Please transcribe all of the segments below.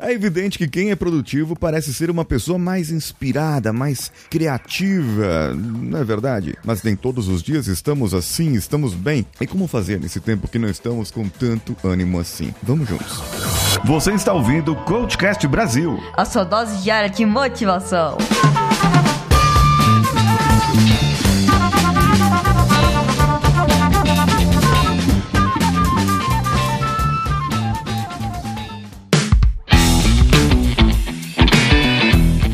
É evidente que quem é produtivo parece ser uma pessoa mais inspirada, mais criativa, não é verdade? Mas nem todos os dias estamos assim, estamos bem. E como fazer nesse tempo que não estamos com tanto ânimo assim? Vamos juntos. Você está ouvindo o Coachcast Brasil. A sua dose diária de motivação.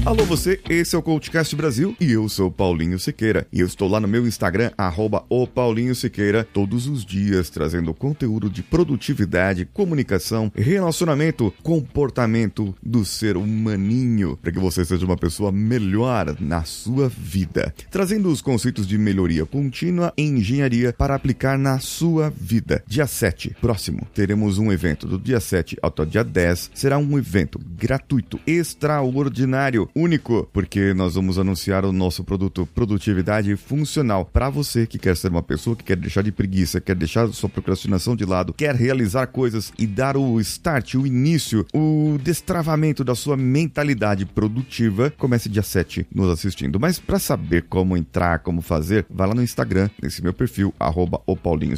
Alô você, esse é o Coachcast Brasil e eu sou Paulinho Siqueira. E eu estou lá no meu Instagram, arroba o Paulinho Siqueira, todos os dias trazendo conteúdo de produtividade, comunicação, relacionamento, comportamento do ser humaninho, para que você seja uma pessoa melhor na sua vida. Trazendo os conceitos de melhoria contínua em engenharia para aplicar na sua vida. Dia 7, próximo, teremos um evento do dia 7 ao dia 10. Será um evento gratuito, extraordinário, único, porque nós vamos anunciar o nosso produto Produtividade Funcional para você que quer ser uma pessoa que quer deixar de preguiça, quer deixar sua procrastinação de lado, quer realizar coisas e dar o start, o início, o destravamento da sua mentalidade produtiva. Comece dia 7 nos assistindo. Mas para saber como entrar, como fazer, vá lá no Instagram, nesse meu perfil, arroba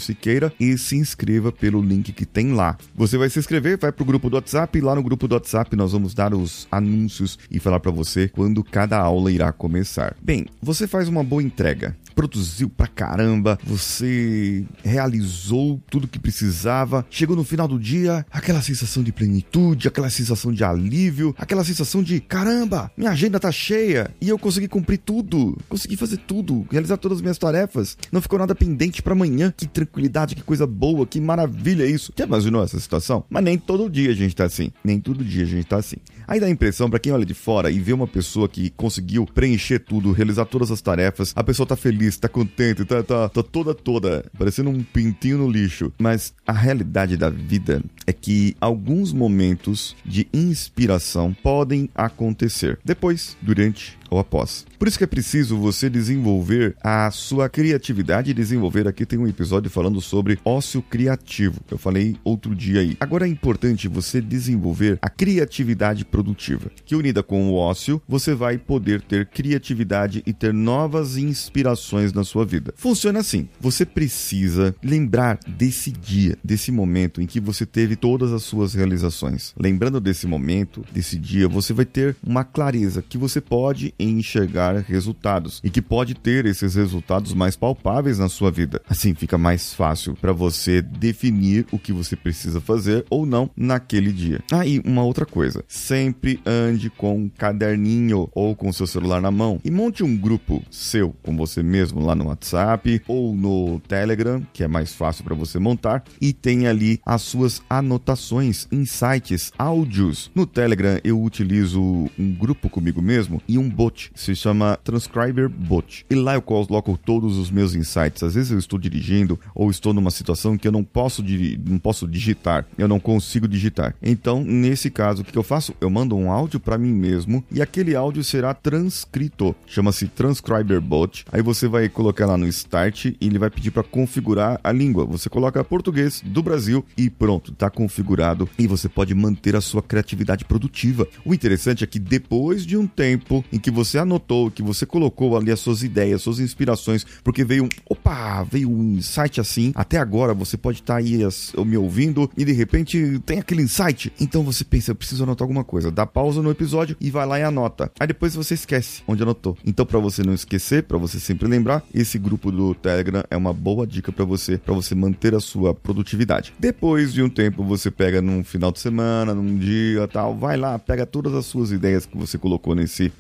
Siqueira, e se inscreva pelo link que tem lá. Você vai se inscrever, vai pro grupo do WhatsApp, lá no grupo do WhatsApp nós vamos dar os anúncios e falar para você quando cada aula irá começar. Bem, você faz uma boa entrega produziu pra caramba, você realizou tudo que precisava, chegou no final do dia, aquela sensação de plenitude, aquela sensação de alívio, aquela sensação de caramba, minha agenda tá cheia e eu consegui cumprir tudo, consegui fazer tudo, realizar todas as minhas tarefas, não ficou nada pendente para amanhã. Que tranquilidade, que coisa boa, que maravilha isso. Já imaginou essa situação? Mas nem todo dia a gente tá assim, nem todo dia a gente tá assim. Aí dá a impressão para quem olha de fora e vê uma pessoa que conseguiu preencher tudo, realizar todas as tarefas, a pessoa tá feliz, tá contente, tá, tá, tá toda toda, parecendo um pintinho no lixo. Mas a realidade da vida é que alguns momentos de inspiração podem acontecer depois, durante ou após. Por isso que é preciso você desenvolver a sua criatividade e desenvolver aqui tem um episódio falando sobre ócio criativo. Eu falei outro dia aí. Agora é importante você desenvolver a criatividade produtiva, que unida com o ócio, você vai poder ter criatividade e ter novas inspirações na sua vida. Funciona assim: você precisa lembrar desse dia, desse momento em que você teve todas as suas realizações. Lembrando desse momento, desse dia, você vai ter uma clareza que você pode enxergar resultados e que pode ter esses resultados mais palpáveis na sua vida. Assim fica mais fácil para você definir o que você precisa fazer ou não naquele dia. Ah, e uma outra coisa: sempre ande com um caderninho ou com seu celular na mão e monte um grupo seu com você mesmo lá no WhatsApp ou no Telegram, que é mais fácil para você montar, e tenha ali as suas anotações, insights, áudios. No Telegram eu utilizo um grupo comigo mesmo e um bot, se chama Transcriber Bot. E lá eu coloco todos os meus insights. Às vezes eu estou dirigindo ou estou numa situação que eu não posso, não posso digitar, eu não consigo digitar. Então, nesse caso, o que eu faço? Eu mando um áudio para mim mesmo e aquele áudio será transcrito. Chama-se Transcriber Bot. Aí você vai colocar lá no Start e ele vai pedir para configurar a língua. Você coloca português do Brasil e pronto, está configurado e você pode manter a sua criatividade produtiva. O interessante é que depois de um tempo em que você anotou, que você colocou ali as suas ideias, suas inspirações, porque veio um, opa, veio um insight assim, até agora você pode estar tá aí me ouvindo e de repente tem aquele insight. Então você pensa, eu preciso anotar alguma coisa. Dá pausa no episódio e vai lá e anota. Aí depois você esquece onde anotou. Então para você não esquecer, para você sempre lembrar, esse grupo do Telegram é uma boa dica para você, para você manter a sua produtividade. Depois de um tempo você pega num final de semana, num dia, tal, vai lá, pega todas as suas ideias que você colocou nesse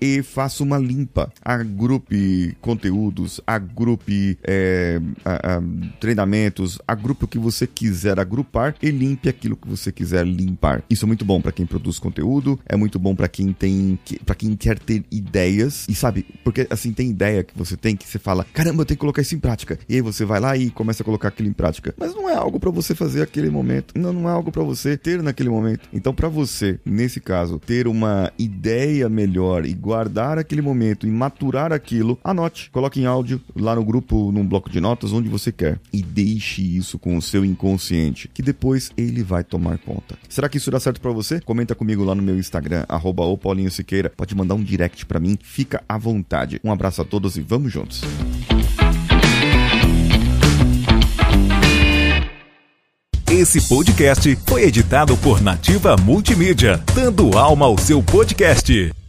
e faça uma limpa. Agrupe conteúdos, agrupe é, a, a, treinamentos, agrupe o que você quiser agrupar e limpe aquilo que você quiser limpar. Isso é muito bom para quem produz conteúdo, é muito bom para quem tem, para quem quer ter ideias e sabe, porque assim tem ideia que você tem que você fala, caramba, eu tenho que colocar isso em prática. E aí você vai lá e começa a colocar aquilo em prática. Mas não é algo para você fazer aquele momento. Não, não é algo para você ter naquele momento. Então, para você, nesse caso, ter uma ideia melhor e guardar aquele momento e maturar aquilo, anote, coloque em áudio lá no grupo, num bloco de notas, onde você quer. E deixe isso com o seu inconsciente, que depois ele vai tomar conta. Será que isso dá certo para você? Comenta comigo lá no meu Instagram, arroba Siqueira. Pode mandar um direct para mim, fica à vontade. Um abraço a todos e vamos juntos. Esse podcast foi editado por Nativa Multimídia, dando alma ao seu podcast.